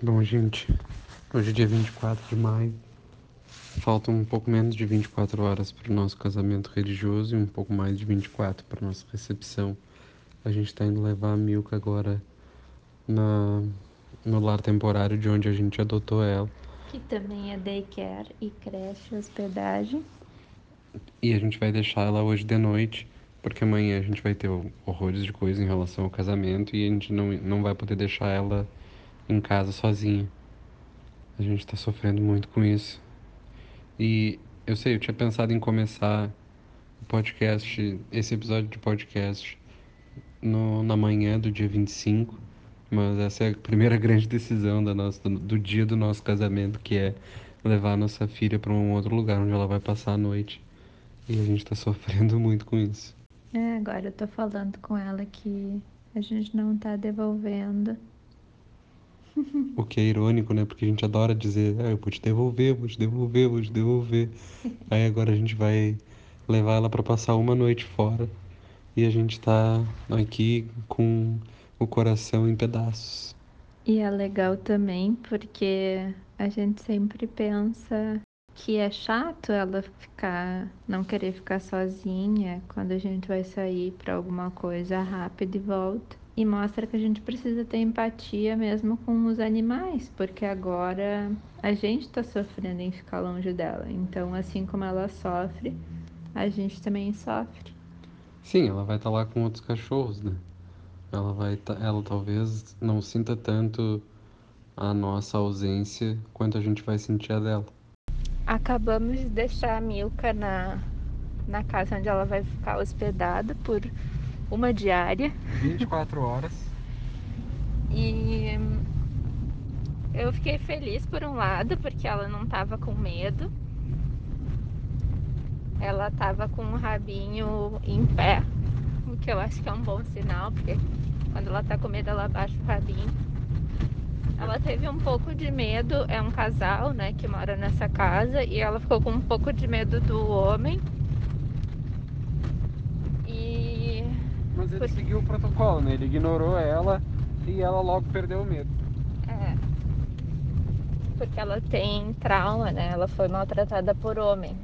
Bom, gente, hoje é dia 24 de maio. Faltam um pouco menos de 24 horas para o nosso casamento religioso e um pouco mais de 24 para nossa recepção. A gente está indo levar a Milka agora na, no lar temporário de onde a gente adotou ela. Que também é daycare e creche hospedagem. E a gente vai deixar ela hoje de noite, porque amanhã a gente vai ter horrores de coisa em relação ao casamento e a gente não, não vai poder deixar ela em casa sozinha. A gente tá sofrendo muito com isso. E eu sei, eu tinha pensado em começar o podcast, esse episódio de podcast, no, na manhã do dia 25, mas essa é a primeira grande decisão da nossa, do, do dia do nosso casamento, que é levar a nossa filha para um outro lugar onde ela vai passar a noite. E a gente tá sofrendo muito com isso. É, agora eu tô falando com ela que a gente não tá devolvendo o que é irônico, né? Porque a gente adora dizer, ah, eu vou te devolver, vou te devolver, vou te devolver. Aí agora a gente vai levar ela para passar uma noite fora e a gente tá aqui com o coração em pedaços. E é legal também porque a gente sempre pensa que é chato ela ficar, não querer ficar sozinha quando a gente vai sair para alguma coisa rápida e volta e mostra que a gente precisa ter empatia mesmo com os animais, porque agora a gente está sofrendo em ficar longe dela. Então, assim como ela sofre, a gente também sofre. Sim, ela vai estar tá lá com outros cachorros, né? Ela vai, tá, ela talvez não sinta tanto a nossa ausência quanto a gente vai sentir a dela. Acabamos de deixar a Milka na, na casa onde ela vai ficar hospedada por uma diária. 24 horas. E eu fiquei feliz por um lado, porque ela não tava com medo. Ela tava com o rabinho em pé, o que eu acho que é um bom sinal, porque quando ela tá com medo, ela baixa o rabinho. Ela teve um pouco de medo, é um casal, né, que mora nessa casa, e ela ficou com um pouco de medo do homem Mas ele seguiu o protocolo, né? Ele ignorou ela e ela logo perdeu o medo. É. Porque ela tem trauma, né? Ela foi maltratada por homem.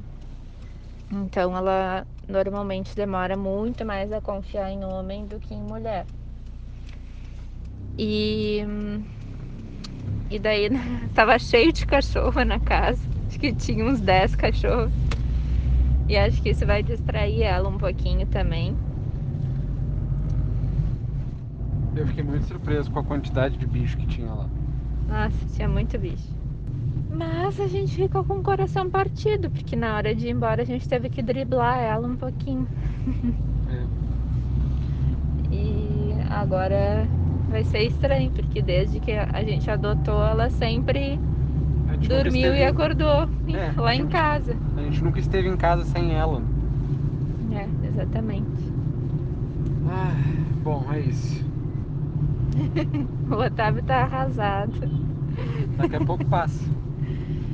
Então ela normalmente demora muito mais a confiar em homem do que em mulher. E e daí tava cheio de cachorro na casa. Acho que tinha uns 10 cachorros. E acho que isso vai distrair ela um pouquinho também. Eu fiquei muito surpreso com a quantidade de bicho que tinha lá. Nossa, tinha muito bicho. Mas a gente ficou com o coração partido, porque na hora de ir embora a gente teve que driblar ela um pouquinho. É. e agora vai ser estranho, porque desde que a gente adotou, ela sempre dormiu esteve... e acordou é, lá gente, em casa. A gente nunca esteve em casa sem ela. É, exatamente. Ah, bom, é isso. o Otávio tá arrasado. Daqui a pouco passa.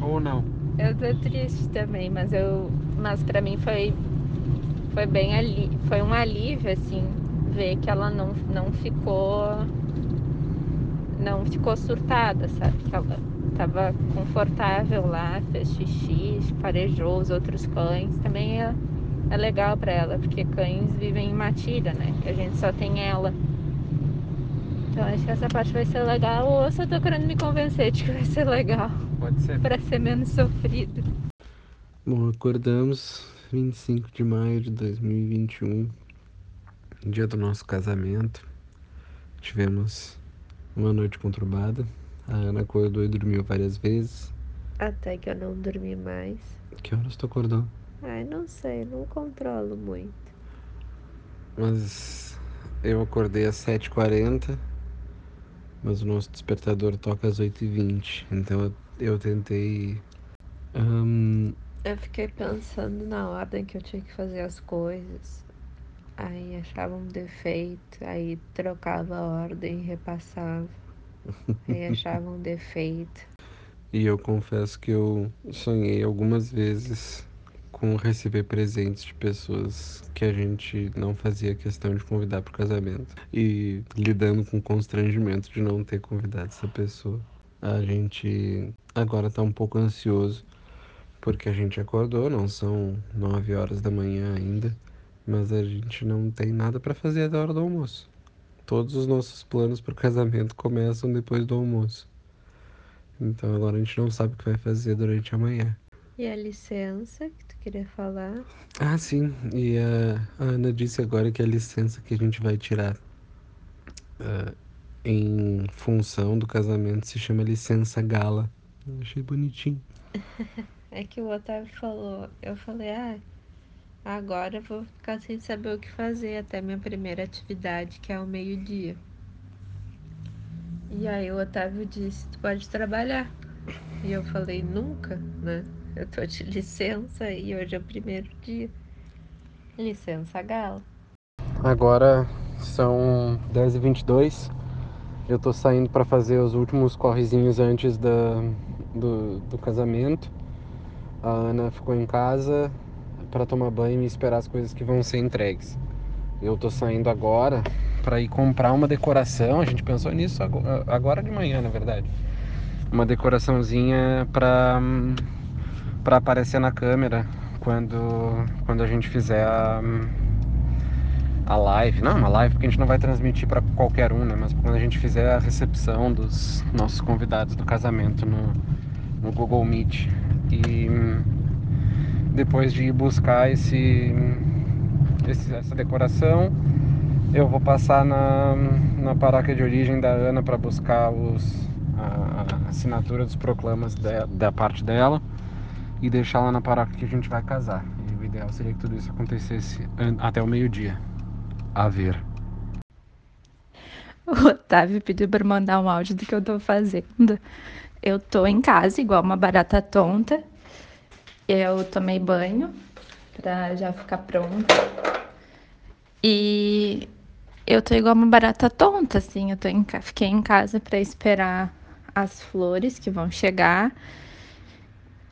Ou não. Eu tô triste também, mas eu. Mas pra mim foi. Foi bem ali. Foi um alívio, assim, ver que ela não, não ficou. Não ficou surtada, sabe? Que ela tava confortável lá, fez xixi, farejou os outros cães. Também é, é legal para ela, porque cães vivem em matilha, né? Que a gente só tem ela. Então acho que essa parte vai ser legal. Ou eu só tô querendo me convencer de que vai ser legal. Pode ser. Pra ser menos sofrido. Bom, acordamos 25 de maio de 2021, dia do nosso casamento. Tivemos uma noite conturbada. A Ana acordou e dormiu várias vezes. Até que eu não dormi mais. Que horas tu acordou? Ai, não sei, não controlo muito. Mas eu acordei às 7h40 mas o nosso despertador toca às 8h20, então eu, eu tentei. Um... Eu fiquei pensando na ordem que eu tinha que fazer as coisas. Aí achava um defeito, aí trocava a ordem e repassava. aí achava um defeito. E eu confesso que eu sonhei algumas vezes com receber presentes de pessoas que a gente não fazia questão de convidar para o casamento e lidando com o constrangimento de não ter convidado essa pessoa. A gente agora tá um pouco ansioso porque a gente acordou, não são nove horas da manhã ainda, mas a gente não tem nada para fazer até a hora do almoço. Todos os nossos planos para o casamento começam depois do almoço. Então agora a gente não sabe o que vai fazer durante a manhã. E a licença que tu queria falar? Ah, sim. E a, a Ana disse agora que a licença que a gente vai tirar uh, em função do casamento se chama licença gala. Eu achei bonitinho. é que o Otávio falou. Eu falei, ah, agora eu vou ficar sem saber o que fazer até minha primeira atividade, que é o meio-dia. E aí o Otávio disse, tu pode trabalhar. E eu falei, nunca, né? Eu tô de licença e hoje é o primeiro dia. Licença, Galo. Agora são 10h22. Eu tô saindo para fazer os últimos correzinhos antes da, do, do casamento. A Ana ficou em casa para tomar banho e esperar as coisas que vão ser entregues. Eu tô saindo agora para ir comprar uma decoração. A gente pensou nisso agora de manhã, na verdade. Uma decoraçãozinha para para aparecer na câmera quando quando a gente fizer a, a live. Não, uma live porque a gente não vai transmitir para qualquer um, né? Mas quando a gente fizer a recepção dos nossos convidados do casamento no, no Google Meet. E depois de ir buscar esse, esse essa decoração, eu vou passar na, na paróquia de origem da Ana para buscar os, a, a, assinatura dos proclamas de, da parte dela e deixar lá na paróquia que a gente vai casar. E o ideal seria que tudo isso acontecesse até o meio-dia. A ver. O Otávio pediu para mandar um áudio do que eu tô fazendo. Eu tô em casa, igual uma barata tonta. Eu tomei banho para já ficar pronta. E eu tô igual uma barata tonta, assim. Eu tô em, fiquei em casa para esperar as flores que vão chegar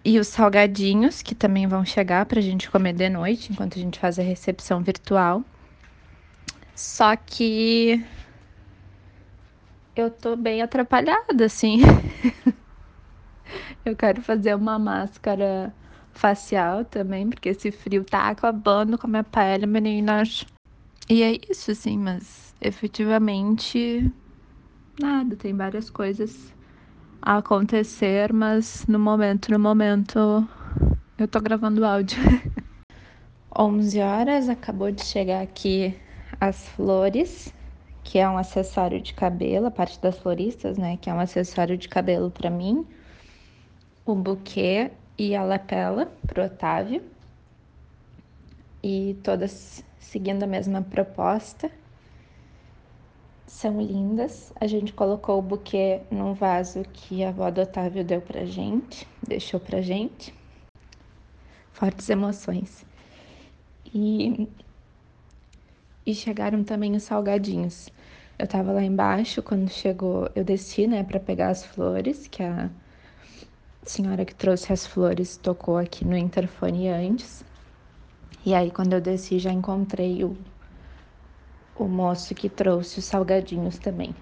e os salgadinhos que também vão chegar pra gente comer de noite enquanto a gente faz a recepção virtual. Só que eu tô bem atrapalhada, assim. eu quero fazer uma máscara facial também, porque esse frio tá acabando com a minha pele, meninas. E é isso, assim, mas efetivamente nada, tem várias coisas a acontecer, mas no momento, no momento, eu tô gravando áudio. 11 horas, acabou de chegar aqui as flores, que é um acessório de cabelo, a parte das floristas, né, que é um acessório de cabelo para mim, o buquê e a lapela pro Otávio. E todas seguindo a mesma proposta. São lindas. A gente colocou o buquê num vaso que a avó do Otávio deu pra gente, deixou pra gente. Fortes emoções. E, e chegaram também os salgadinhos. Eu tava lá embaixo quando chegou, eu desci, né, para pegar as flores, que a senhora que trouxe as flores tocou aqui no interfone antes. E aí, quando eu desci, já encontrei o, o moço que trouxe os salgadinhos também,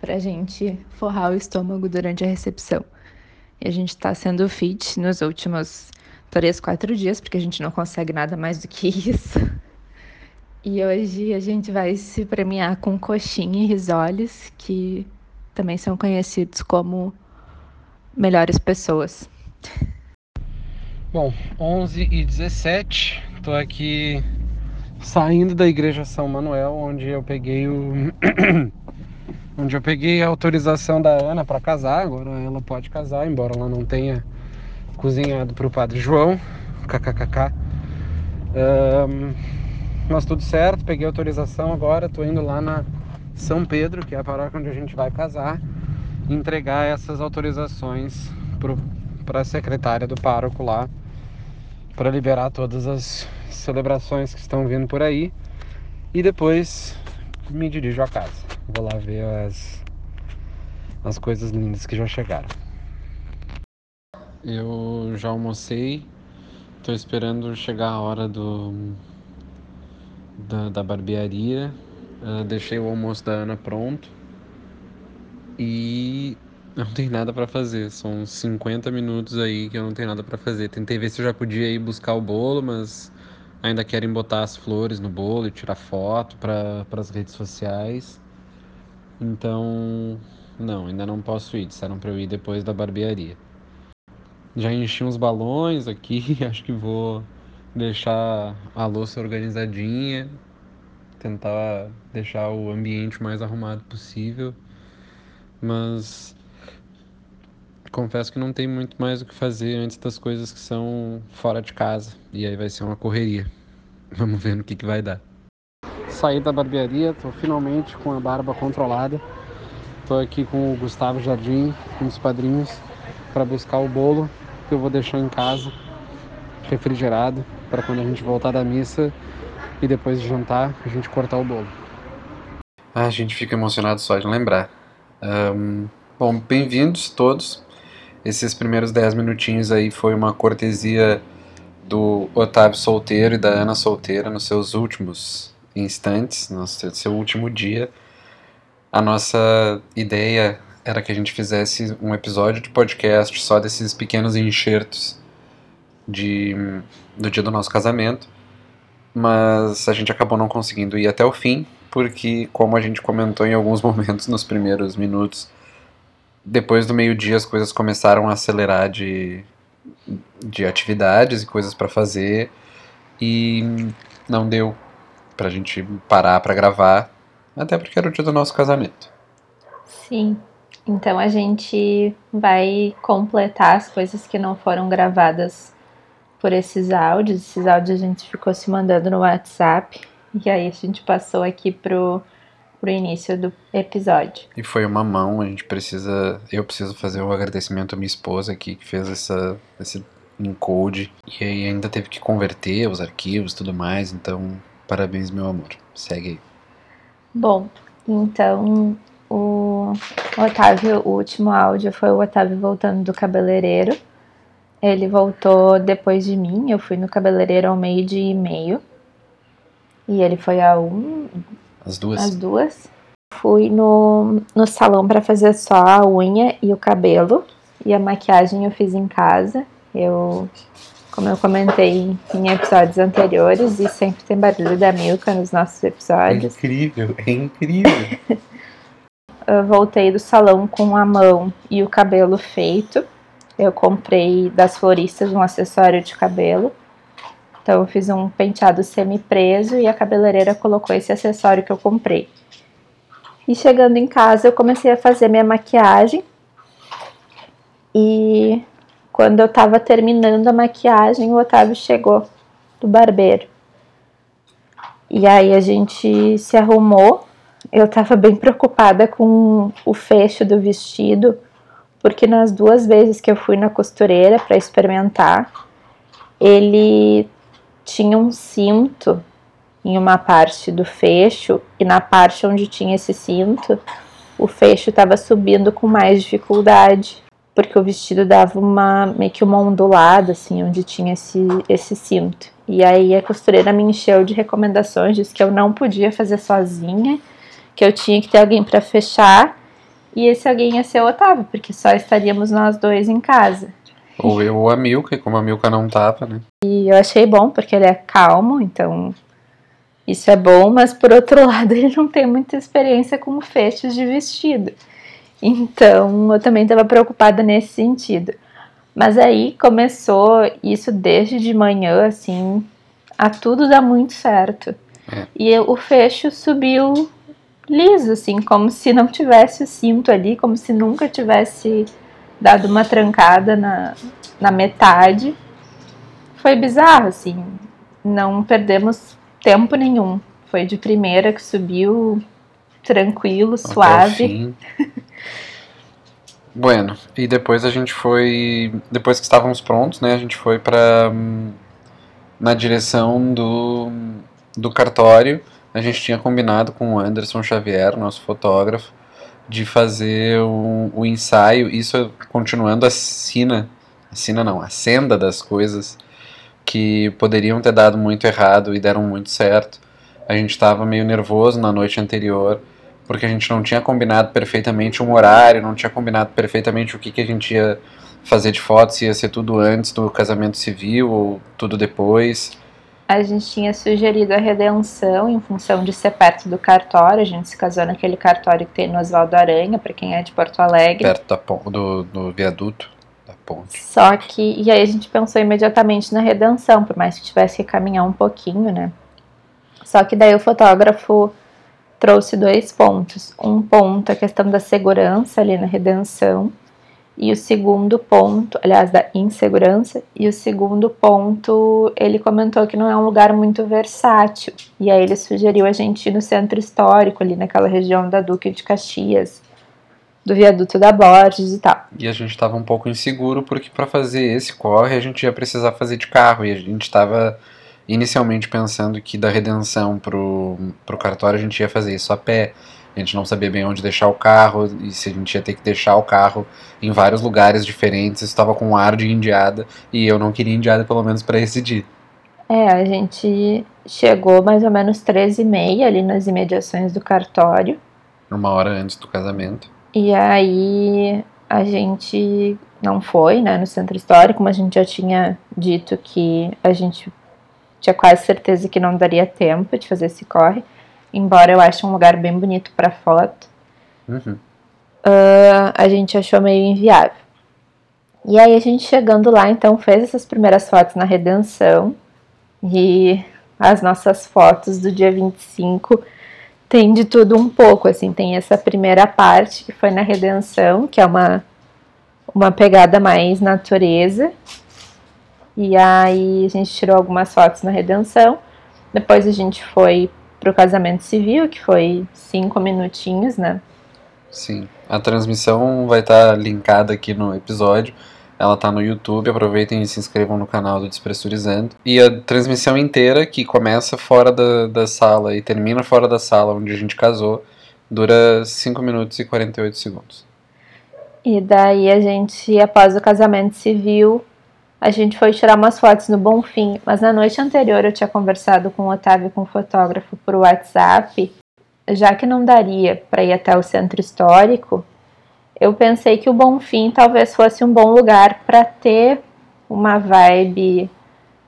pra gente forrar o estômago durante a recepção. E a gente tá sendo fit nos últimos três, quatro dias, porque a gente não consegue nada mais do que isso. E hoje a gente vai se premiar com coxinha e risoles, que também são conhecidos como melhores pessoas. Bom, 11 e 17, tô aqui saindo da igreja São Manuel, onde eu peguei o onde eu peguei a autorização da Ana para casar. Agora ela pode casar, embora ela não tenha cozinhado para o Padre João. KKKK. Um, mas tudo certo, peguei a autorização agora, tô indo lá na São Pedro, que é a paróquia onde a gente vai casar, entregar essas autorizações para a secretária do pároco lá para liberar todas as celebrações que estão vindo por aí e depois me dirijo a casa. Vou lá ver as, as coisas lindas que já chegaram. Eu já almocei, estou esperando chegar a hora do da, da barbearia. Uh, deixei o almoço da Ana pronto e Não tem nada para fazer. São 50 minutos aí que eu não tenho nada para fazer. Tentei ver se eu já podia ir buscar o bolo, mas ainda querem botar as flores no bolo e tirar foto para as redes sociais. Então, não, ainda não posso ir. Disseram para eu ir depois da barbearia. Já enchi uns balões aqui, acho que vou deixar a louça organizadinha, tentar deixar o ambiente mais arrumado possível. Mas confesso que não tem muito mais o que fazer antes das coisas que são fora de casa. E aí vai ser uma correria. Vamos ver no que, que vai dar. Saí da barbearia, tô finalmente com a barba controlada. Tô aqui com o Gustavo Jardim, com os padrinhos, para buscar o bolo que eu vou deixar em casa, refrigerado, para quando a gente voltar da missa e depois de jantar a gente cortar o bolo. Ah, a gente fica emocionado só de lembrar. Um, bom, bem-vindos todos. Esses primeiros 10 minutinhos aí foi uma cortesia do Otávio solteiro e da Ana solteira nos seus últimos instantes, no seu último dia. A nossa ideia era que a gente fizesse um episódio de podcast só desses pequenos enxertos de, do dia do nosso casamento, mas a gente acabou não conseguindo ir até o fim, porque, como a gente comentou em alguns momentos nos primeiros minutos, depois do meio-dia as coisas começaram a acelerar de, de atividades e coisas para fazer e não deu pra gente parar para gravar, até porque era o dia do nosso casamento. Sim. Então a gente vai completar as coisas que não foram gravadas por esses áudios. Esses áudios a gente ficou se mandando no WhatsApp e aí a gente passou aqui pro pro início do episódio. E foi uma mão, a gente precisa. Eu preciso fazer um agradecimento à minha esposa aqui, que fez essa, esse encode. E aí ainda teve que converter os arquivos e tudo mais. Então, parabéns, meu amor. Segue aí. Bom, então o Otávio, o último áudio foi o Otávio voltando do cabeleireiro. Ele voltou depois de mim, eu fui no cabeleireiro ao meio-dia e meio. E ele foi a um, as duas? As duas. Fui no, no salão para fazer só a unha e o cabelo. E a maquiagem eu fiz em casa. Eu, como eu comentei em episódios anteriores, e sempre tem barulho da Milka nos nossos episódios. É incrível, é incrível. eu voltei do salão com a mão e o cabelo feito. Eu comprei das floristas um acessório de cabelo. Então eu fiz um penteado semi-preso e a cabeleireira colocou esse acessório que eu comprei. E chegando em casa eu comecei a fazer minha maquiagem. E quando eu tava terminando a maquiagem, o Otávio chegou do barbeiro. E aí a gente se arrumou. Eu tava bem preocupada com o fecho do vestido, porque nas duas vezes que eu fui na costureira para experimentar, ele tinha um cinto em uma parte do fecho e na parte onde tinha esse cinto, o fecho estava subindo com mais dificuldade, porque o vestido dava uma meio que uma ondulada assim, onde tinha esse esse cinto. E aí a costureira me encheu de recomendações, disse que eu não podia fazer sozinha, que eu tinha que ter alguém para fechar, e esse alguém ia ser o Otávio, porque só estaríamos nós dois em casa. Ou eu ou a Milka, e como a Milka não tava, né? E eu achei bom, porque ele é calmo, então isso é bom, mas por outro lado ele não tem muita experiência com fechos de vestido. Então eu também estava preocupada nesse sentido. Mas aí começou isso desde de manhã, assim, a tudo dar muito certo. É. E o fecho subiu liso, assim, como se não tivesse o cinto ali, como se nunca tivesse dado uma trancada na, na metade. Foi bizarro, assim. Não perdemos tempo nenhum. Foi de primeira que subiu tranquilo, Até suave. bueno, e depois a gente foi, depois que estávamos prontos, né, a gente foi para na direção do do cartório. A gente tinha combinado com o Anderson Xavier, nosso fotógrafo, de fazer o, o ensaio, isso continuando a cena, a não, a senda das coisas que poderiam ter dado muito errado e deram muito certo. A gente estava meio nervoso na noite anterior, porque a gente não tinha combinado perfeitamente um horário, não tinha combinado perfeitamente o que, que a gente ia fazer de foto, se ia ser tudo antes do casamento civil ou tudo depois. A gente tinha sugerido a redenção em função de ser perto do cartório. A gente se casou naquele cartório que tem no Oswaldo Aranha, para quem é de Porto Alegre. Perto do, do viaduto da ponte. Só que. E aí a gente pensou imediatamente na redenção, por mais que tivesse que caminhar um pouquinho, né? Só que daí o fotógrafo trouxe dois pontos. Um ponto, a questão da segurança ali na redenção, e o segundo ponto, aliás, da insegurança, e o segundo ponto, ele comentou que não é um lugar muito versátil. E aí ele sugeriu a gente ir no centro histórico, ali naquela região da Duque de Caxias, do viaduto da Borges e tal. E a gente estava um pouco inseguro porque para fazer esse corre a gente ia precisar fazer de carro e a gente estava inicialmente pensando que da redenção pro, pro cartório a gente ia fazer isso a pé. A gente não sabia bem onde deixar o carro e se a gente ia ter que deixar o carro em vários lugares diferentes. Estava com um ar de indiada e eu não queria indiada pelo menos para esse dia. É, a gente chegou mais ou menos 13 e meia ali nas imediações do cartório. Uma hora antes do casamento. E aí a gente não foi, né, no centro histórico, mas a gente já tinha dito que a gente tinha quase certeza que não daria tempo de fazer esse corre embora eu ache um lugar bem bonito para foto, uhum. uh, a gente achou meio inviável. E aí a gente chegando lá, então, fez essas primeiras fotos na Redenção. E as nossas fotos do dia 25 tem de tudo um pouco, assim, tem essa primeira parte que foi na Redenção, que é uma, uma pegada mais natureza, e aí a gente tirou algumas fotos na Redenção, depois a gente foi para o casamento civil, que foi cinco minutinhos, né? Sim. A transmissão vai estar tá linkada aqui no episódio. Ela tá no YouTube, aproveitem e se inscrevam no canal do Despressurizando. E a transmissão inteira, que começa fora da, da sala e termina fora da sala onde a gente casou, dura 5 minutos e 48 segundos. E daí a gente, após o casamento civil, a gente foi tirar umas fotos no Bonfim, mas na noite anterior eu tinha conversado com o Otávio, com o fotógrafo, por WhatsApp. Já que não daria para ir até o centro histórico, eu pensei que o Bonfim talvez fosse um bom lugar para ter uma vibe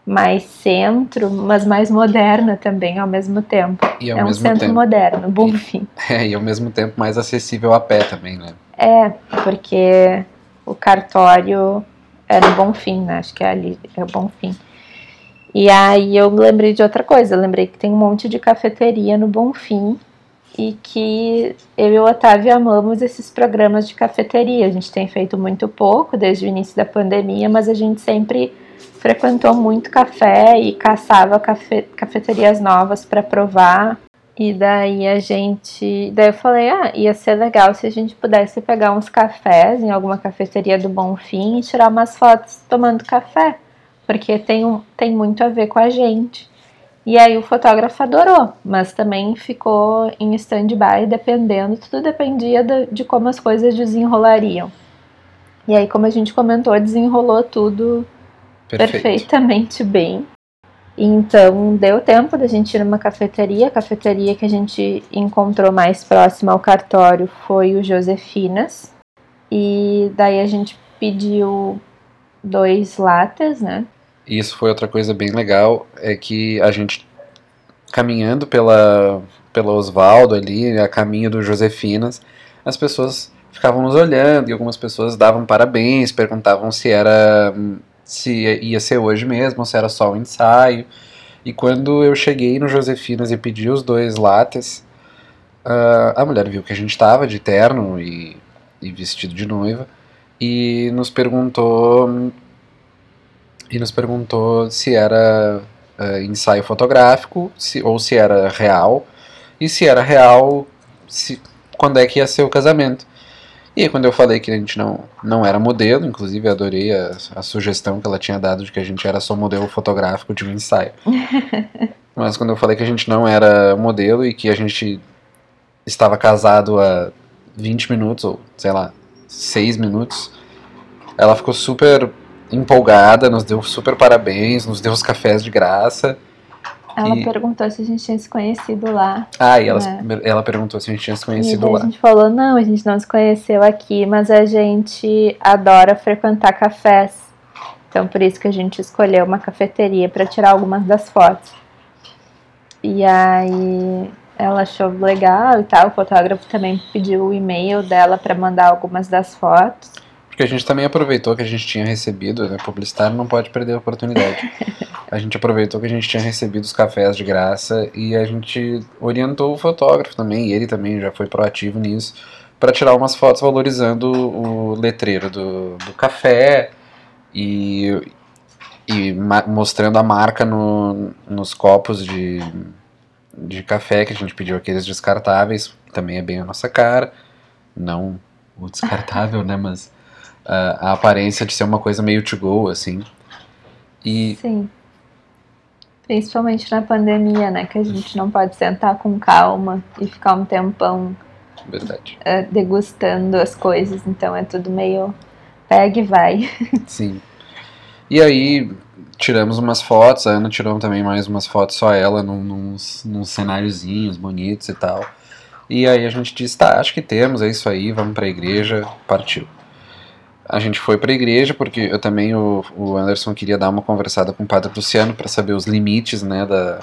mais centro, mas mais moderna também ao mesmo tempo. E ao é um mesmo centro tempo, moderno, Bonfim. É, e ao mesmo tempo mais acessível a pé também, né? É, porque o cartório é no Bonfim, né? Acho que é ali, é o Bonfim. E aí eu lembrei de outra coisa, eu lembrei que tem um monte de cafeteria no Bonfim e que eu e o Otávio amamos esses programas de cafeteria. A gente tem feito muito pouco desde o início da pandemia, mas a gente sempre frequentou muito café e caçava cafe cafeterias novas para provar. E daí a gente. Daí eu falei, ah, ia ser legal se a gente pudesse pegar uns cafés em alguma cafeteria do Bonfim e tirar umas fotos tomando café. Porque tem, um, tem muito a ver com a gente. E aí o fotógrafo adorou, mas também ficou em stand-by dependendo, tudo dependia de, de como as coisas desenrolariam. E aí, como a gente comentou, desenrolou tudo Perfeito. perfeitamente bem. Então deu tempo da gente ir numa cafeteria. A cafeteria que a gente encontrou mais próxima ao cartório foi o Josefinas. E daí a gente pediu dois latas, né? Isso foi outra coisa bem legal, é que a gente caminhando pela pela Osvaldo ali, a caminho do Josefinas, as pessoas ficavam nos olhando e algumas pessoas davam parabéns, perguntavam se era se ia ser hoje mesmo, se era só um ensaio. E quando eu cheguei no Josefinas e pedi os dois lattes, uh, a mulher viu que a gente estava de terno e, e, vestido de noiva e nos perguntou e nos perguntou se era uh, ensaio fotográfico se, ou se era real e se era real se, quando é que ia ser o casamento. E aí, quando eu falei que a gente não, não era modelo, inclusive adorei a, a sugestão que ela tinha dado de que a gente era só modelo fotográfico de um ensaio. Mas quando eu falei que a gente não era modelo e que a gente estava casado há 20 minutos, ou sei lá, 6 minutos, ela ficou super empolgada, nos deu super parabéns, nos deu os cafés de graça. Ela E- perguntou se a gente tinha se conhecido lá. Ah, e ela, É. ela perguntou se a gente tinha se conhecido lá. a gente falou, não, a gente não se conheceu aqui, mas a gente adora frequentar cafés. Então por isso que a gente escolheu uma cafeteria para tirar algumas das fotos. E aí ela achou legal e tal. O fotógrafo também pediu o e-mail dela para mandar algumas das fotos. Porque a gente também aproveitou que a gente tinha recebido, né? Publicitário não pode perder a oportunidade. A gente aproveitou que a gente tinha recebido os cafés de graça e a gente orientou o fotógrafo também, e ele também já foi proativo nisso, para tirar umas fotos valorizando o letreiro do, do café e, e mostrando a marca no, nos copos de, de café que a gente pediu aqueles descartáveis, também é bem a nossa cara. Não o descartável, né? Mas a, a aparência de ser uma coisa meio to go, assim. E Sim. Principalmente na pandemia, né? Que a gente não pode sentar com calma e ficar um tempão verdade. eh, degustando as coisas. Então é tudo meio pega e vai. Sim. E aí tiramos umas fotos, a Ana tirou também mais umas fotos, só ela, num, nos, nos cenáriozinhos bonitos e tal. E aí a gente disse, tá, acho que temos, é isso aí, vamos pra igreja, partiu. A gente foi pra igreja porque eu também, o, o Anderson queria dar uma conversada com o Padre Luciano para saber os limites, né, da,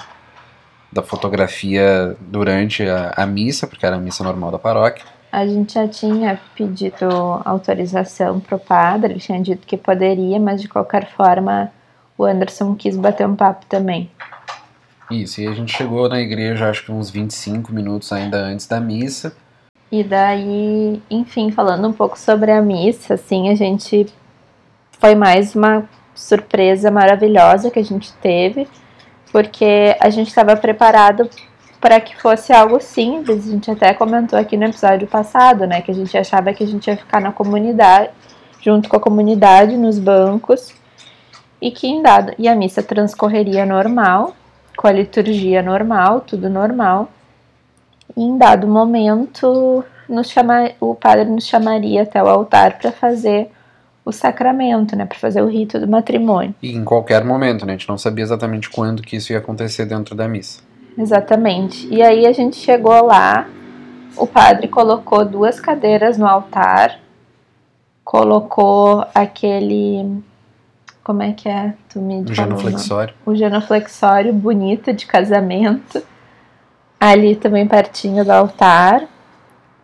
da fotografia durante a, a missa, porque era a missa normal da paróquia. A gente já tinha pedido autorização pro padre, ele tinha dito que poderia, mas de qualquer forma o Anderson quis bater um papo também. Isso, e a gente chegou na igreja acho que uns 25 minutos ainda antes da missa. E daí, enfim, falando um pouco sobre a missa, assim, a gente foi mais uma surpresa maravilhosa que a gente teve, porque a gente estava preparado para que fosse algo simples. A gente até comentou aqui no episódio passado, né, que a gente achava que a gente ia ficar na comunidade, junto com a comunidade, nos bancos, e que em dado e a missa transcorreria normal, com a liturgia normal, tudo normal. E em dado momento, nos chama, o padre nos chamaria até o altar para fazer o sacramento, né, para fazer o rito do matrimônio. E em qualquer momento, né? A gente não sabia exatamente quando que isso ia acontecer dentro da missa. Exatamente. E aí a gente chegou lá, o padre colocou duas cadeiras no altar, colocou aquele como é que é? Tu me o genuflexório. o genuflexório bonito de casamento, ali também pertinho do altar.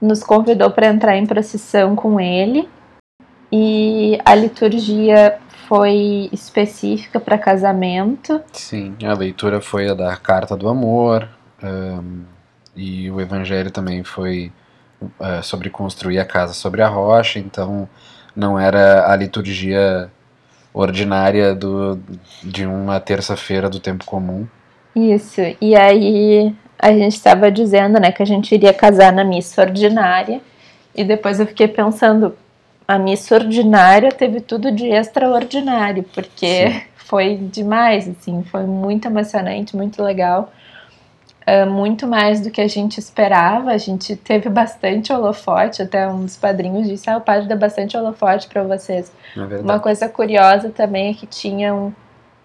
Nos convidou para entrar em procissão com ele. E a liturgia foi específica para casamento. Sim, a leitura foi a da Carta do Amor. ahn, e o evangelho também foi ah, sobre construir a casa sobre a rocha. Então não era a liturgia ordinária do, de uma terça-feira do tempo comum. Isso. E aí a gente estava dizendo, né, que a gente iria casar na missa ordinária. E depois eu fiquei pensando, a missa ordinária teve tudo de extraordinário, porque Sim. foi demais, assim, foi muito emocionante, muito legal. Ah, muito mais do que a gente esperava. A gente teve bastante holofote, até um dos padrinhos disse: Ah, o padre dá bastante holofote para vocês. Verdade. Uma coisa curiosa também é que tinham.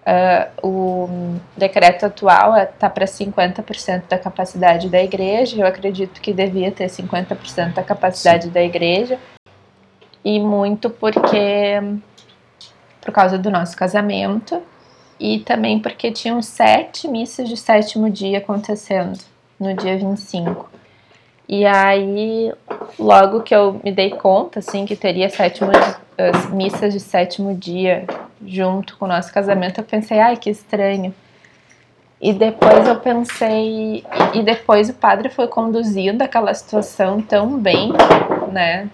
Ah, o decreto atual está para 50% da capacidade da igreja. Eu acredito que devia ter 50% da capacidade da igreja. E muito porque. por causa do nosso casamento. E também porque tinham sete missas de sétimo dia acontecendo no dia 25. E aí, logo que eu me dei conta, assim, que teria sétimo, as missas de sétimo dia junto com o nosso casamento, eu pensei, ai, que estranho. E depois eu pensei, e depois o padre foi conduzindo aquela situação tão bem, né,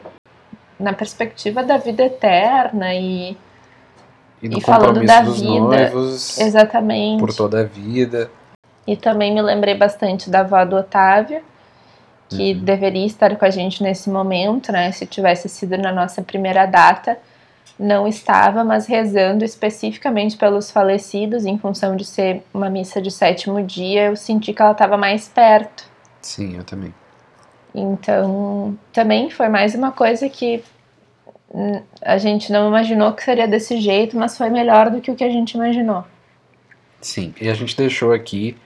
na perspectiva da vida eterna e E e falando da vida, noivos exatamente. por toda a vida. E também me lembrei bastante da avó do Otávio, que Uhum. deveria estar com a gente nesse momento, né? Se tivesse sido na nossa primeira data, não estava, mas rezando especificamente pelos falecidos, em função de ser uma missa de sétimo dia, eu senti que ela estava mais perto. Sim, eu também. Então, também foi mais uma coisa que hum, a gente não imaginou que seria desse jeito, mas foi melhor do que o que a gente imaginou. Sim, e a gente deixou aqui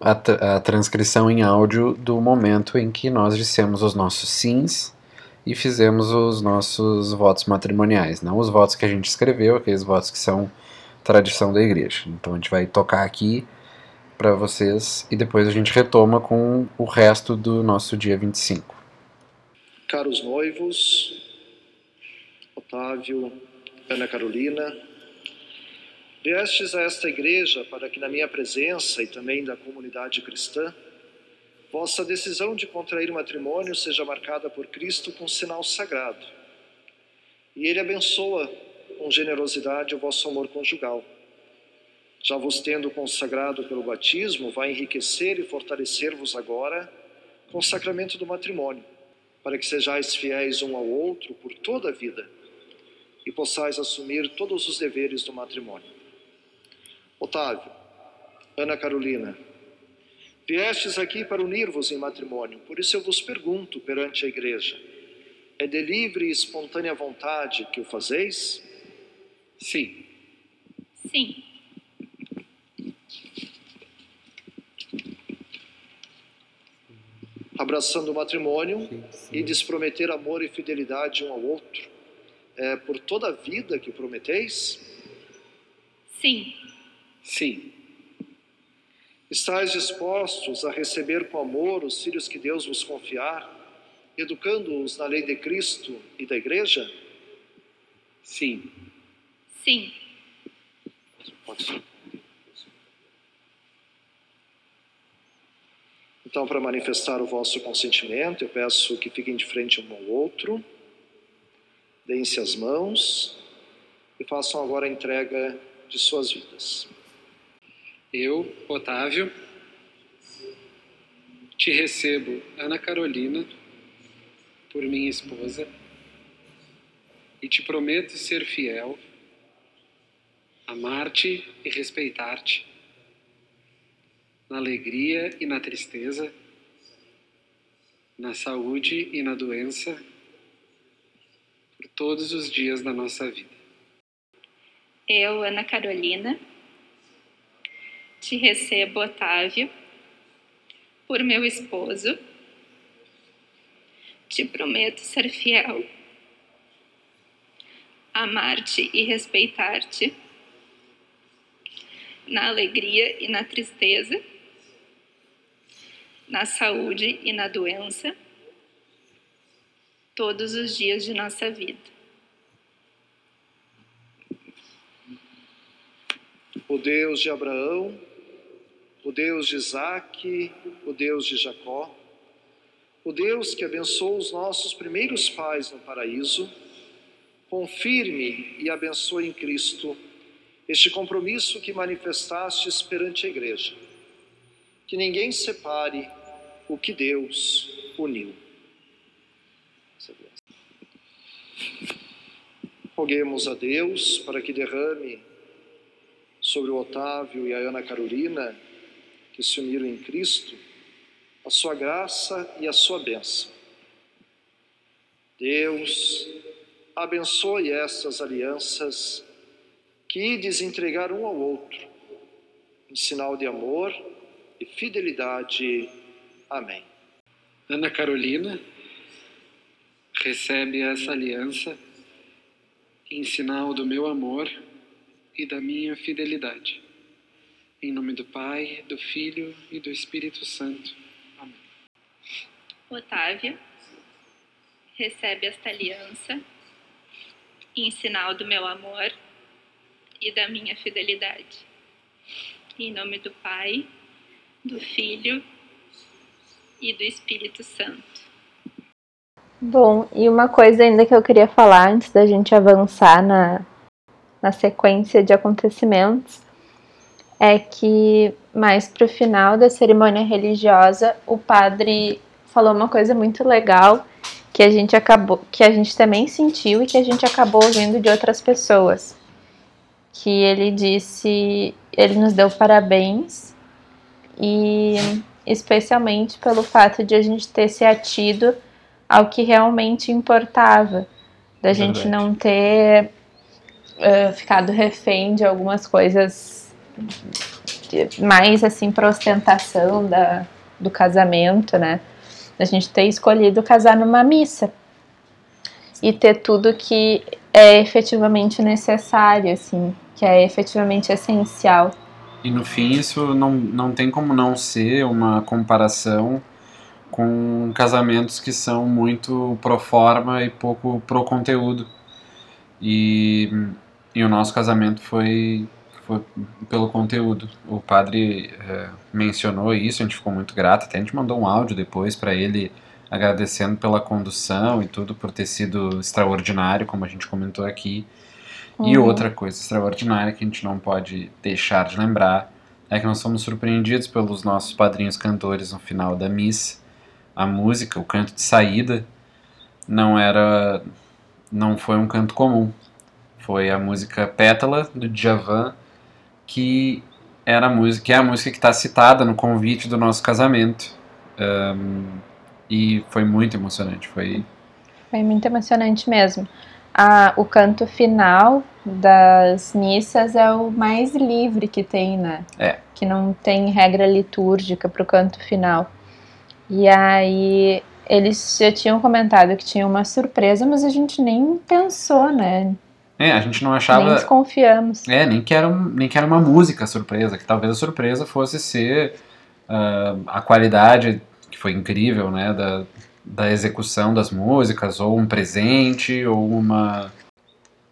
a, a transcrição em áudio do momento em que nós dissemos os nossos sims e fizemos os nossos votos matrimoniais, não os votos que a gente escreveu, aqueles votos que são tradição da igreja. Então a gente vai tocar aqui para vocês e depois a gente retoma com o resto do nosso dia 25. Caros noivos, Otávio, Ana Carolina, viestes a esta igreja para que na minha presença e também da comunidade cristã, vossa decisão de contrair matrimônio seja marcada por Cristo com sinal sagrado. E Ele abençoa com generosidade o vosso amor conjugal já vos tendo consagrado pelo batismo, vai enriquecer e fortalecer-vos agora com o sacramento do matrimônio, para que sejais fiéis um ao outro por toda a vida e possais assumir todos os deveres do matrimônio. Otávio, Ana Carolina, viestes aqui para unir-vos em matrimônio, por isso eu vos pergunto perante a igreja: é de livre e espontânea vontade que o fazeis? Sim. Sim. abraçando o matrimônio sim, sim. e desprometer amor e fidelidade um ao outro, é, por toda a vida que prometeis? Sim. Sim. Estais dispostos a receber com amor os filhos que Deus vos confiar, educando-os na lei de Cristo e da Igreja? Sim. Sim. Então, para manifestar o vosso consentimento, eu peço que fiquem de frente um ao outro, deem-se as mãos e façam agora a entrega de suas vidas. Eu, Otávio, te recebo, Ana Carolina, por minha esposa, e te prometo ser fiel, amar-te e respeitar-te na alegria e na tristeza, na saúde e na doença, por todos os dias da nossa vida. Eu, Ana Carolina, te recebo, Otávio, por meu esposo. Te prometo ser fiel, amar-te e respeitar-te, na alegria e na tristeza na saúde e na doença, todos os dias de nossa vida. O Deus de Abraão, o Deus de Isaac, o Deus de Jacó, o Deus que abençoou os nossos primeiros pais no paraíso, confirme e abençoe em Cristo este compromisso que manifestastes perante a Igreja. Que ninguém separe o que Deus uniu. Roguemos a Deus para que derrame sobre o Otávio e a Ana Carolina, que se uniram em Cristo, a sua graça e a sua bênção. Deus abençoe essas alianças que desentregaram um ao outro, em sinal de amor e fidelidade Amém. Ana Carolina recebe essa aliança em sinal do meu amor e da minha fidelidade. Em nome do Pai, do Filho e do Espírito Santo. Amém. Otávio recebe esta aliança em sinal do meu amor e da minha fidelidade. Em nome do Pai, do Filho e do Espírito Santo. Bom, e uma coisa ainda que eu queria falar antes da gente avançar na, na sequência de acontecimentos é que mais para o final da cerimônia religiosa o padre falou uma coisa muito legal que a gente acabou, que a gente também sentiu e que a gente acabou ouvindo de outras pessoas. Que ele disse, ele nos deu parabéns e especialmente pelo fato de a gente ter se atido ao que realmente importava, da Verdade. gente não ter uh, ficado refém de algumas coisas mais assim para ostentação da, do casamento, né? A gente ter escolhido casar numa missa e ter tudo que é efetivamente necessário, assim, que é efetivamente essencial. E no fim isso não, não tem como não ser uma comparação com casamentos que são muito pro forma e pouco pro conteúdo. E, e o nosso casamento foi, foi pelo conteúdo. O padre é, mencionou isso, a gente ficou muito grato, até a gente mandou um áudio depois para ele agradecendo pela condução e tudo por ter sido extraordinário, como a gente comentou aqui. Uhum. E outra coisa extraordinária que a gente não pode deixar de lembrar é que nós fomos surpreendidos pelos nossos padrinhos cantores no final da missa. A música, o canto de saída, não era, não foi um canto comum. Foi a música Pétala do Djavan, que era a música, que é a música que está citada no convite do nosso casamento. Um, e foi muito emocionante. Foi, foi muito emocionante mesmo. Ah, o canto final das missas é o mais livre que tem, né? É. Que não tem regra litúrgica para o canto final. E aí eles já tinham comentado que tinha uma surpresa, mas a gente nem pensou, né? É, a gente não achava. Nem desconfiamos. É, nem que era, um, nem que era uma música surpresa, que talvez a surpresa fosse ser uh, a qualidade que foi incrível, né, da, da execução das músicas, ou um presente, ou uma,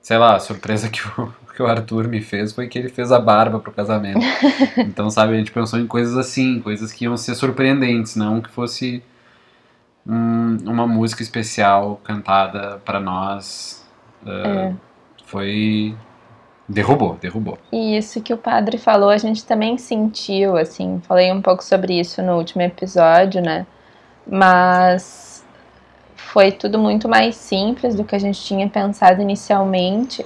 sei lá, a surpresa que o, que o Arthur me fez foi que ele fez a barba pro casamento. então, sabe, a gente pensou em coisas assim, coisas que iam ser surpreendentes, não que fosse um, uma música especial cantada para nós. Uh, é. Foi Derrubou, derrubou. E isso que o padre falou, a gente também sentiu, assim, falei um pouco sobre isso no último episódio, né? Mas foi tudo muito mais simples do que a gente tinha pensado inicialmente,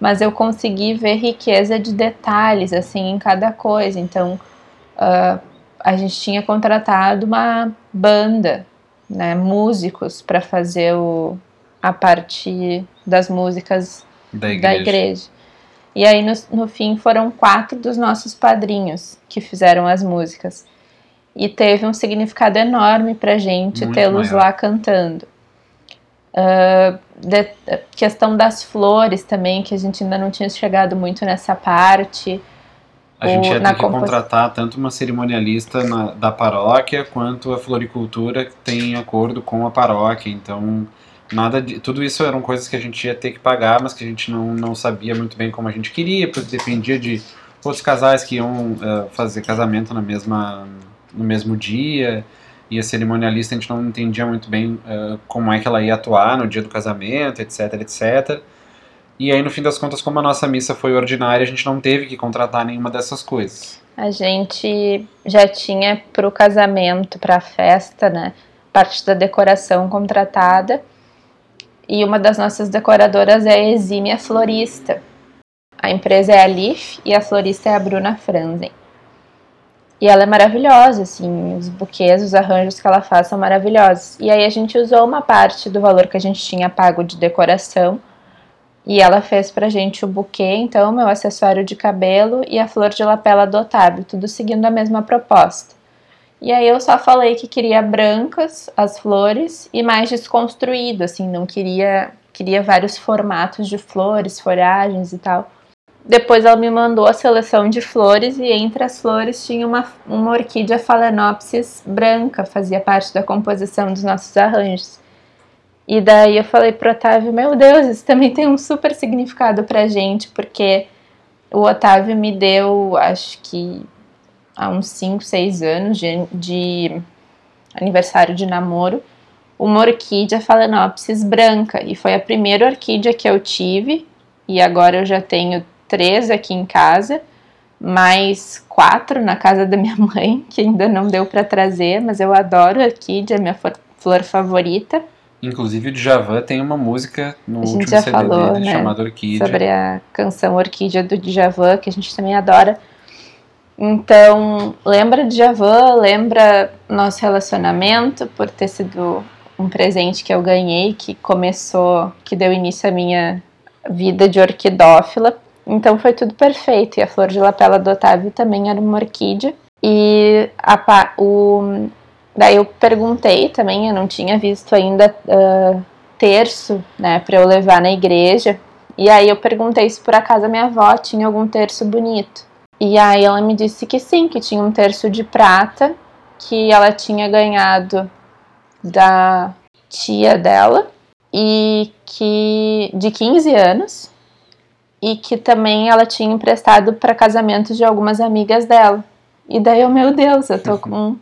mas eu consegui ver riqueza de detalhes, assim, em cada coisa. Então, uh, a gente tinha contratado uma banda, né, músicos, para fazer o, a parte das músicas da igreja. Da igreja. E aí, no, no fim, foram quatro dos nossos padrinhos que fizeram as músicas. E teve um significado enorme pra gente tê-los lá cantando. Uh, de, questão das flores também, que a gente ainda não tinha chegado muito nessa parte. A gente ia ter que contratar tanto uma cerimonialista na, da paróquia quanto a floricultura que tem acordo com a paróquia. Então nada de, tudo isso eram coisas que a gente ia ter que pagar, mas que a gente não, não sabia muito bem como a gente queria, porque dependia de outros casais que iam uh, fazer casamento na mesma, no mesmo dia, e a cerimonialista a gente não entendia muito bem uh, como é que ela ia atuar no dia do casamento, etc, etc. E aí, no fim das contas, como a nossa missa foi ordinária, a gente não teve que contratar nenhuma dessas coisas. A gente já tinha para o casamento, para a festa, né, parte da decoração contratada, e uma das nossas decoradoras é a Exímia Florista. A empresa é a Leaf e a florista é a Bruna Franzen. E ela é maravilhosa, assim, os buquês, os arranjos que ela faz são maravilhosos. E aí a gente usou uma parte do valor que a gente tinha pago de decoração e ela fez pra gente o buquê, então, meu acessório de cabelo e a flor de lapela do Otávio, tudo seguindo a mesma proposta. E aí eu só falei que queria brancas as flores e mais desconstruído, assim, não queria queria vários formatos de flores, folhagens e tal. Depois ela me mandou a seleção de flores e entre as flores tinha uma, uma orquídea Phalaenopsis branca, fazia parte da composição dos nossos arranjos. E daí eu falei pro Otávio, meu Deus, isso também tem um super significado pra gente, porque o Otávio me deu, acho que há uns 5, 6 anos de, de aniversário de namoro, uma orquídea Phalaenopsis branca. E foi a primeira orquídea que eu tive, e agora eu já tenho três aqui em casa, mais quatro na casa da minha mãe, que ainda não deu para trazer, mas eu adoro orquídea, é minha flor favorita. Inclusive o Djavan tem uma música no último CD falou, dele né, chamada Orquídea. Sobre a canção Orquídea do Djavan, que a gente também adora. Então, lembra de Javan, lembra nosso relacionamento por ter sido um presente que eu ganhei, que começou, que deu início à minha vida de orquidófila. Então foi tudo perfeito. E a flor de lapela do Otávio também era uma orquídea. E a, o, daí eu perguntei também, eu não tinha visto ainda uh, terço, né, para eu levar na igreja. E aí eu perguntei se por acaso a minha avó tinha algum terço bonito. E aí ela me disse que sim, que tinha um terço de prata que ela tinha ganhado da tia dela e que de 15 anos e que também ela tinha emprestado para casamentos de algumas amigas dela. E daí eu, meu Deus, eu tô com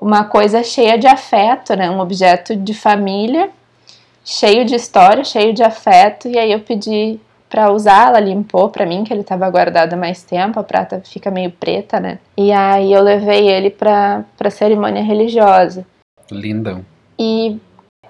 uma coisa cheia de afeto, né? Um objeto de família, cheio de história, cheio de afeto. E aí eu pedi para usar, ela limpou para mim, que ele estava guardado há mais tempo, a prata fica meio preta, né? E aí eu levei ele para pra cerimônia religiosa. Lindão. E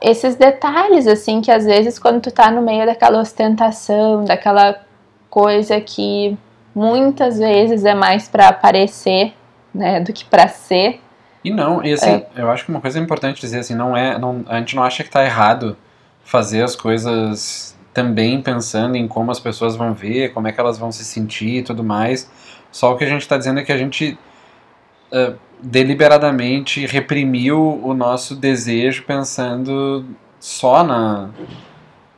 esses detalhes, assim, que às vezes quando tu tá no meio daquela ostentação, daquela coisa que muitas vezes é mais para aparecer, né, do que para ser. E não, e assim, é. eu acho que uma coisa importante dizer assim, não é, não, a gente não acha que tá errado fazer as coisas também pensando em como as pessoas vão ver, como é que elas vão se sentir e tudo mais. Só o que a gente está dizendo é que a gente uh, deliberadamente reprimiu o nosso desejo pensando só na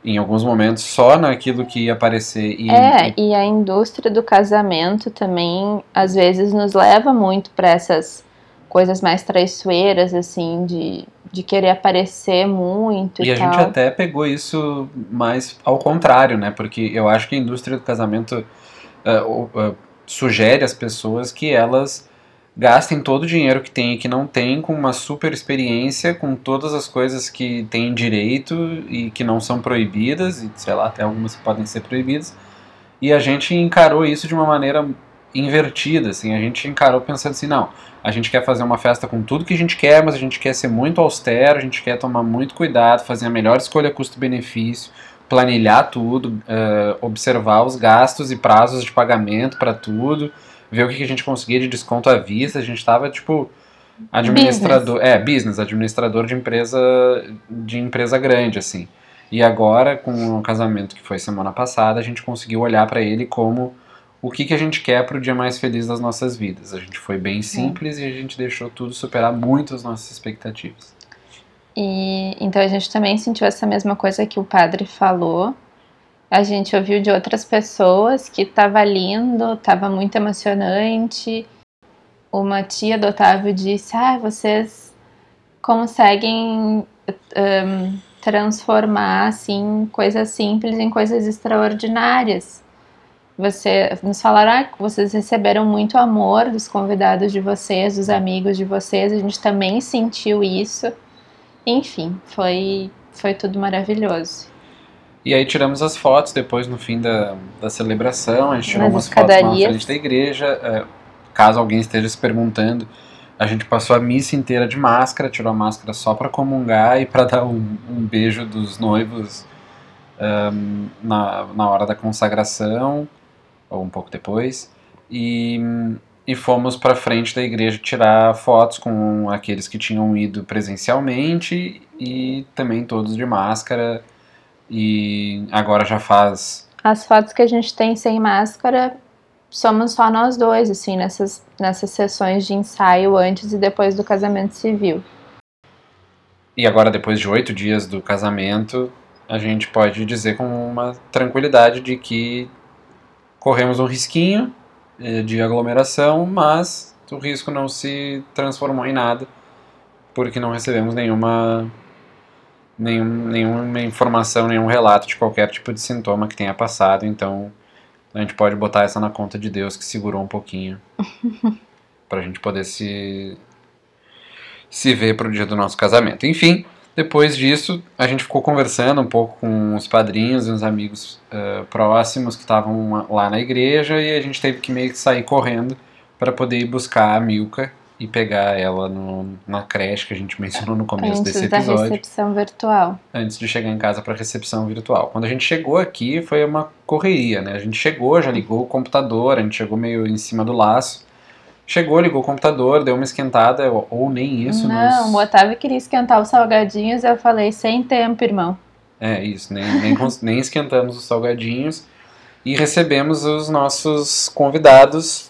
em alguns momentos só naquilo que ia aparecer. E, é, e a indústria do casamento também às vezes nos leva muito para essas coisas mais traiçoeiras, assim, de, de querer aparecer muito e, e a tal. gente até pegou isso mais ao contrário, né? Porque eu acho que a indústria do casamento uh, uh, sugere às pessoas que elas gastem todo o dinheiro que tem e que não tem com uma super experiência, com todas as coisas que têm direito e que não são proibidas, e sei lá, até algumas que podem ser proibidas. E a gente encarou isso de uma maneira invertida, assim, a gente encarou pensando assim, não, a gente quer fazer uma festa com tudo que a gente quer, mas a gente quer ser muito austero, a gente quer tomar muito cuidado, fazer a melhor escolha custo-benefício, planilhar tudo, uh, observar os gastos e prazos de pagamento para tudo, ver o que, a gente conseguia de desconto à vista. A gente estava tipo administrador, business. é, business, administrador de empresa de empresa grande assim. E agora com o casamento que foi semana passada, a gente conseguiu olhar para ele como o que, que a gente quer para o dia mais feliz das nossas vidas. A gente foi bem simples é. e a gente deixou tudo superar muito as nossas expectativas. E então a gente também sentiu essa mesma coisa que o padre falou, a gente ouviu de outras pessoas que estava lindo, estava muito emocionante. Uma tia do Otávio disse: Ah, vocês conseguem um, transformar assim coisas simples em coisas extraordinárias. Você nos falaram ah, que vocês receberam muito amor dos convidados de vocês, dos amigos de vocês. A gente também sentiu isso. Enfim, foi foi tudo maravilhoso. E aí tiramos as fotos depois no fim da, da celebração, a gente tirou umas fotos na frente da igreja. É, caso alguém esteja se perguntando, a gente passou a missa inteira de máscara, tirou a máscara só para comungar e para dar um, um, beijo dos noivos um, na, na hora da consagração, ou um pouco depois. E, e fomos para frente da igreja tirar fotos com aqueles que tinham ido presencialmente e também todos de máscara e agora já faz. As fotos que a gente tem sem máscara somos só nós dois, assim, nessas, nessas sessões de ensaio antes e depois do casamento civil. E agora, depois de oito dias do casamento, a gente pode dizer com uma tranquilidade de que corremos um risquinho eh, de aglomeração, mas o risco não se transformou em nada, porque não recebemos nenhuma nenhum, nenhuma informação, nenhum relato de qualquer tipo de sintoma que tenha passado, então a gente pode botar essa na conta de Deus que segurou um pouquinho para a gente poder se se ver para o dia do nosso casamento. Enfim, depois disso a gente ficou conversando um pouco com os padrinhos e os amigos uh, próximos que estavam lá na igreja e a gente teve que meio que sair correndo para poder ir buscar a Milka e pegar ela no, na creche que a gente mencionou no começo Antes desse episódio. Antes da recepção virtual. Antes de chegar em casa para recepção virtual. Quando a gente chegou aqui foi uma correria, né? A gente chegou, já ligou o computador, a gente chegou meio em cima do laço. Chegou, ligou o computador, deu uma esquentada, ou, nem isso. Não, nos... o Otávio queria esquentar os salgadinhos, eu falei, sem tempo, irmão. É, isso, nem, nem, nem esquentamos os salgadinhos. e recebemos os nossos convidados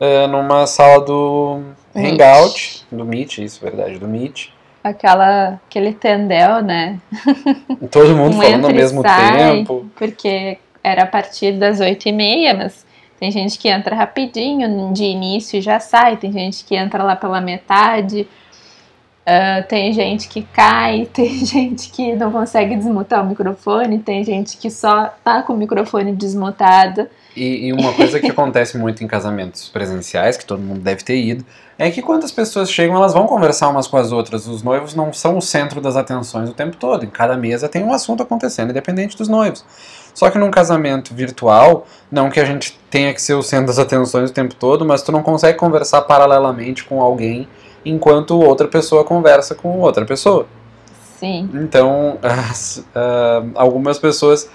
uh, numa sala do Meet. Hangout, do Meet, isso, verdade, do Meet. Aquela, aquele tendel, né? Todo mundo Um falando ao mesmo sai. tempo. Porque era a partir das oito e meia, mas tem gente que entra rapidinho de início e já sai, tem gente que entra lá pela metade, ah, tem gente que cai, tem gente que não consegue desmutar o microfone, tem gente que só tá com o microfone desmutado. E, e uma coisa que acontece muito em casamentos presenciais, que todo mundo deve ter ido, é que quando as pessoas chegam, elas vão conversar umas com as outras. Os noivos não são o centro das atenções o tempo todo. Em cada mesa tem um assunto acontecendo, independente dos noivos. Só que num casamento virtual, não que a gente tenha que ser o centro das atenções o tempo todo, mas tu não consegue conversar paralelamente com alguém enquanto outra pessoa conversa com outra pessoa. Sim. Então, as- ah, algumas pessoas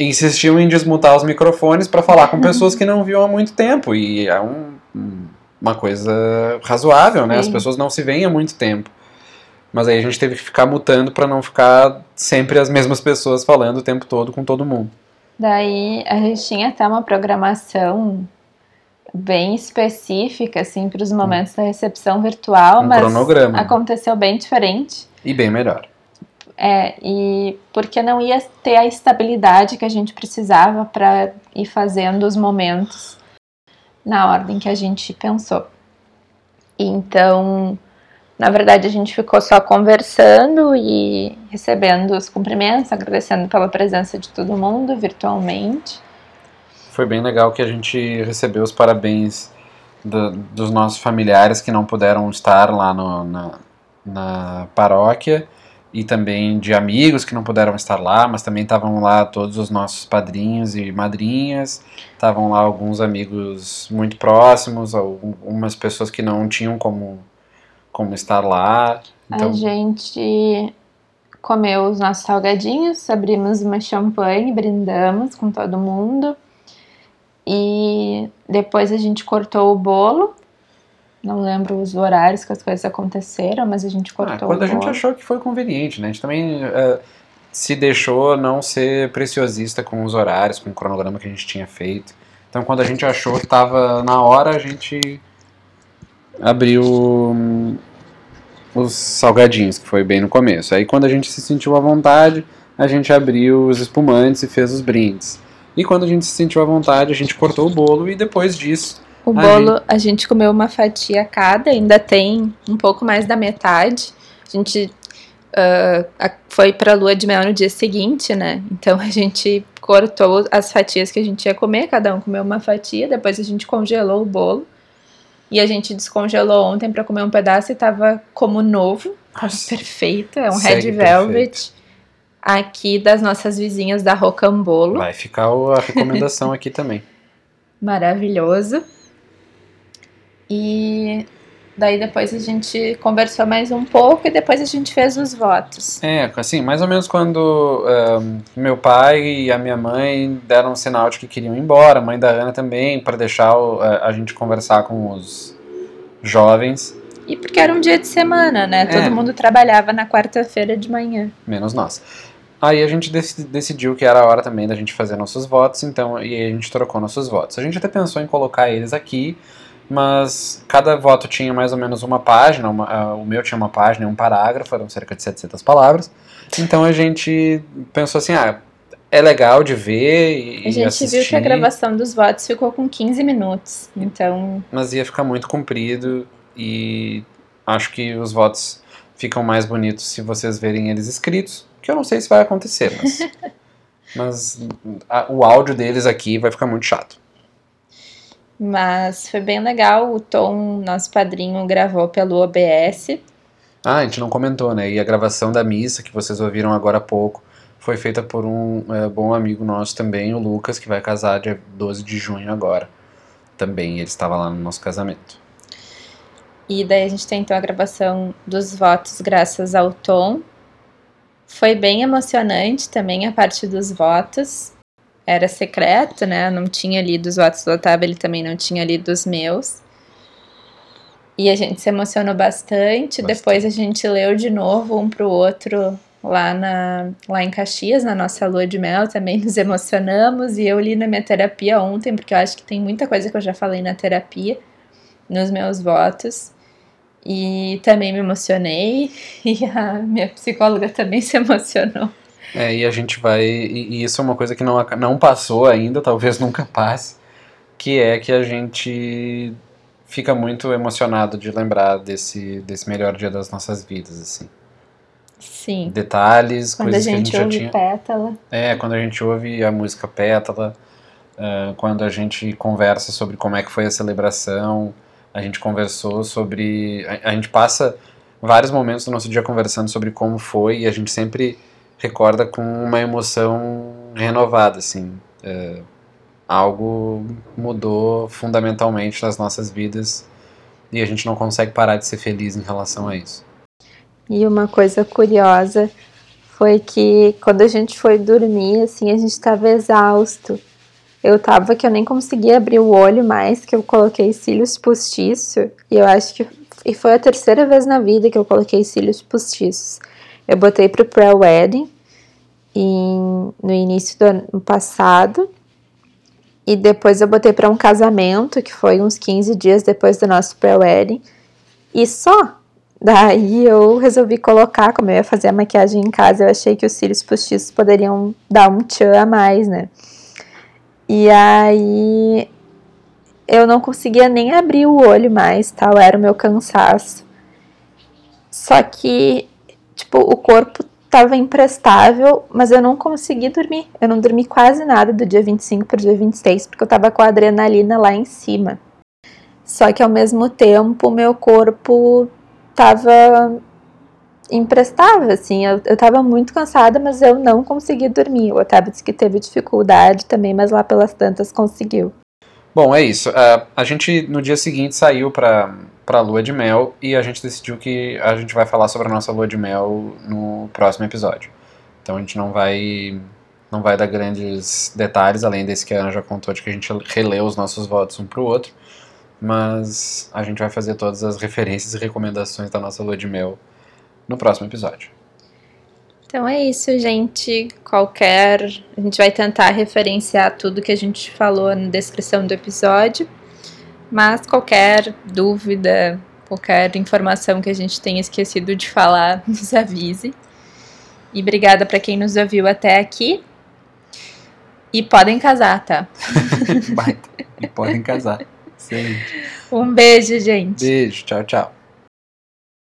insistiam em desmutar os microfones para falar com pessoas que não viam há muito tempo. E é um- um- uma coisa razoável, né? As Sim. pessoas não se veem há muito tempo. Mas aí a gente teve que ficar mutando para não ficar sempre as mesmas pessoas falando o tempo todo com todo mundo. Daí a gente tinha até uma programação bem específica, assim, para os momentos da recepção virtual, Um mas cronograma. aconteceu bem diferente. E bem melhor. É, e porque não ia ter a estabilidade que a gente precisava para ir fazendo os momentos na ordem que a gente pensou. Então, na verdade, a gente ficou só conversando e recebendo os cumprimentos, agradecendo pela presença de todo mundo virtualmente. Foi bem legal que a gente recebeu os parabéns do- dos nossos familiares que não puderam estar lá no- na, na paróquia e também de amigos que não puderam estar lá, mas também estavam lá todos os nossos padrinhos e madrinhas, estavam lá alguns amigos muito próximos, algumas pessoas que não tinham como, como estar lá. Então, A gente comeu os nossos salgadinhos, abrimos uma champanhe, brindamos com todo mundo. E depois a gente cortou o bolo. Não lembro os horários que as coisas aconteceram, mas a gente ah, cortou quando o a gente achou que foi conveniente, né? A gente também eh, se deixou não ser preciosista com os horários, com o cronograma que a gente tinha feito. Então, quando a gente achou que estava na hora, a gente abriu hum, os salgadinhos, que foi bem no começo. Aí, quando a gente se sentiu à vontade, a gente abriu os espumantes e fez os brindes. E quando a gente se sentiu à vontade, a gente cortou o bolo e depois disso O A bolo, a gente comeu uma fatia cada, ainda tem um pouco mais da metade. A gente a- foi pra lua de mel no dia seguinte, né? Então a gente cortou as fatias que a gente ia comer, cada um comeu uma fatia, depois a gente congelou o bolo. E a gente descongelou ontem pra comer um pedaço e tava como novo, tava Nossa, perfeito, é um segue red velvet aqui das nossas vizinhas da Rocambolo. vai ficar a recomendação aqui também. maravilhoso. E daí depois a gente conversou mais um pouco e depois a gente fez os votos. É, assim, mais ou menos quando ahn, meu pai e a minha mãe deram um sinal de que queriam ir embora, a mãe da Ana também, para deixar o- a, a gente conversar com os jovens, E porque era um dia de semana, né? É. Todo mundo trabalhava na quarta-feira de manhã. menos nós. Aí a gente deci- decidiu que era a hora também da gente fazer nossos votos, então, e aí a gente trocou nossos votos. A gente até pensou em colocar eles aqui, mas cada voto tinha mais ou menos uma página, uma- ah, o meu tinha uma página e um parágrafo, eram cerca de 700 palavras. Então a gente pensou assim, ah, é legal de ver e, A gente assistir, viu que a gravação dos votos ficou com 15 minutos. Então, mas ia ficar muito comprido e acho que os votos ficam mais bonitos se vocês verem eles escritos, que eu não sei se vai acontecer, mas, mas a- o áudio deles aqui vai ficar muito chato. Mas foi bem legal. O Tom, nosso padrinho, gravou pelo OBS. Ah, a gente não comentou, né? E a gravação da missa que vocês ouviram agora há pouco foi feita por um é, bom amigo nosso também, o Lucas, que vai casar dia 12 de junho agora. Também ele estava lá no nosso casamento. E daí a gente tentou a gravação dos votos graças ao Tom. Foi bem emocionante também a parte dos votos. Era secreto, né? Não tinha lido os votos do Otávio, ele também não tinha lido os meus. E a gente se emocionou bastante. Bastante. Depois a gente leu de novo um pro outro lá, na, lá em Caxias, na nossa lua de mel, também nos emocionamos. E eu li na minha terapia ontem, porque eu acho que tem muita coisa que eu já falei na terapia, nos meus votos. E também me emocionei, e a minha psicóloga também se emocionou. É, e a gente vai. E, e isso é uma coisa que não, não passou ainda, talvez nunca passe, que é que a gente fica muito emocionado de lembrar desse, desse melhor dia das nossas vidas, assim. Sim. Detalhes, quando coisas a gente que a gente ouve já tinha. pétala. É, quando a gente ouve a música Pétala, ah, quando a gente conversa sobre como é que foi a celebração, a gente conversou sobre. A, a gente passa vários momentos do nosso dia conversando sobre como foi e a gente sempre recorda com uma emoção renovada, assim. É, algo mudou fundamentalmente nas nossas vidas e a gente não consegue parar de ser feliz em relação a isso. E uma coisa curiosa foi que quando a gente foi dormir, assim, a gente estava exausto. Eu tava que eu nem conseguia abrir o olho mais, que eu coloquei cílios postiço. E eu acho que e foi a terceira vez na vida que eu coloquei cílios postiços. Eu botei pro pré-wedding no início do ano passado. E depois eu botei para um casamento, que foi uns 15 dias depois do nosso pré-wedding. E só. Daí eu resolvi colocar, como eu ia fazer a maquiagem em casa, eu achei que os cílios postiços poderiam dar um tchan a mais, né? E aí eu não conseguia nem abrir o olho mais, tal, era o meu cansaço. Só que, tipo, o corpo tava imprestável, mas eu não consegui dormir. Eu não dormi quase nada do dia 25 pro dia 26, porque eu tava com a adrenalina lá em cima. Só que ao mesmo tempo, o meu corpo tava imprestável, assim. Eu, eu tava muito cansada, mas eu não consegui dormir. O Otávio disse que teve dificuldade também, mas lá pelas tantas conseguiu. Bom, é isso. Ah, a gente no dia seguinte saiu pra, pra lua de mel e a gente decidiu que a gente vai falar sobre a nossa lua de mel no próximo episódio. Então a gente não vai não vai dar grandes detalhes, além desse que a Ana já contou, de que a gente releu os nossos votos um pro outro. Mas a gente vai fazer todas as referências e recomendações da nossa lua de mel no próximo episódio. Então é isso, gente. Qualquer. A gente vai tentar referenciar tudo que a gente falou na descrição do episódio. Mas qualquer dúvida, qualquer informação que a gente tenha esquecido de falar, nos avise. E obrigada para quem nos ouviu até aqui. E podem casar, tá? E podem casar. Excelente. Um beijo, gente. Beijo, tchau, tchau.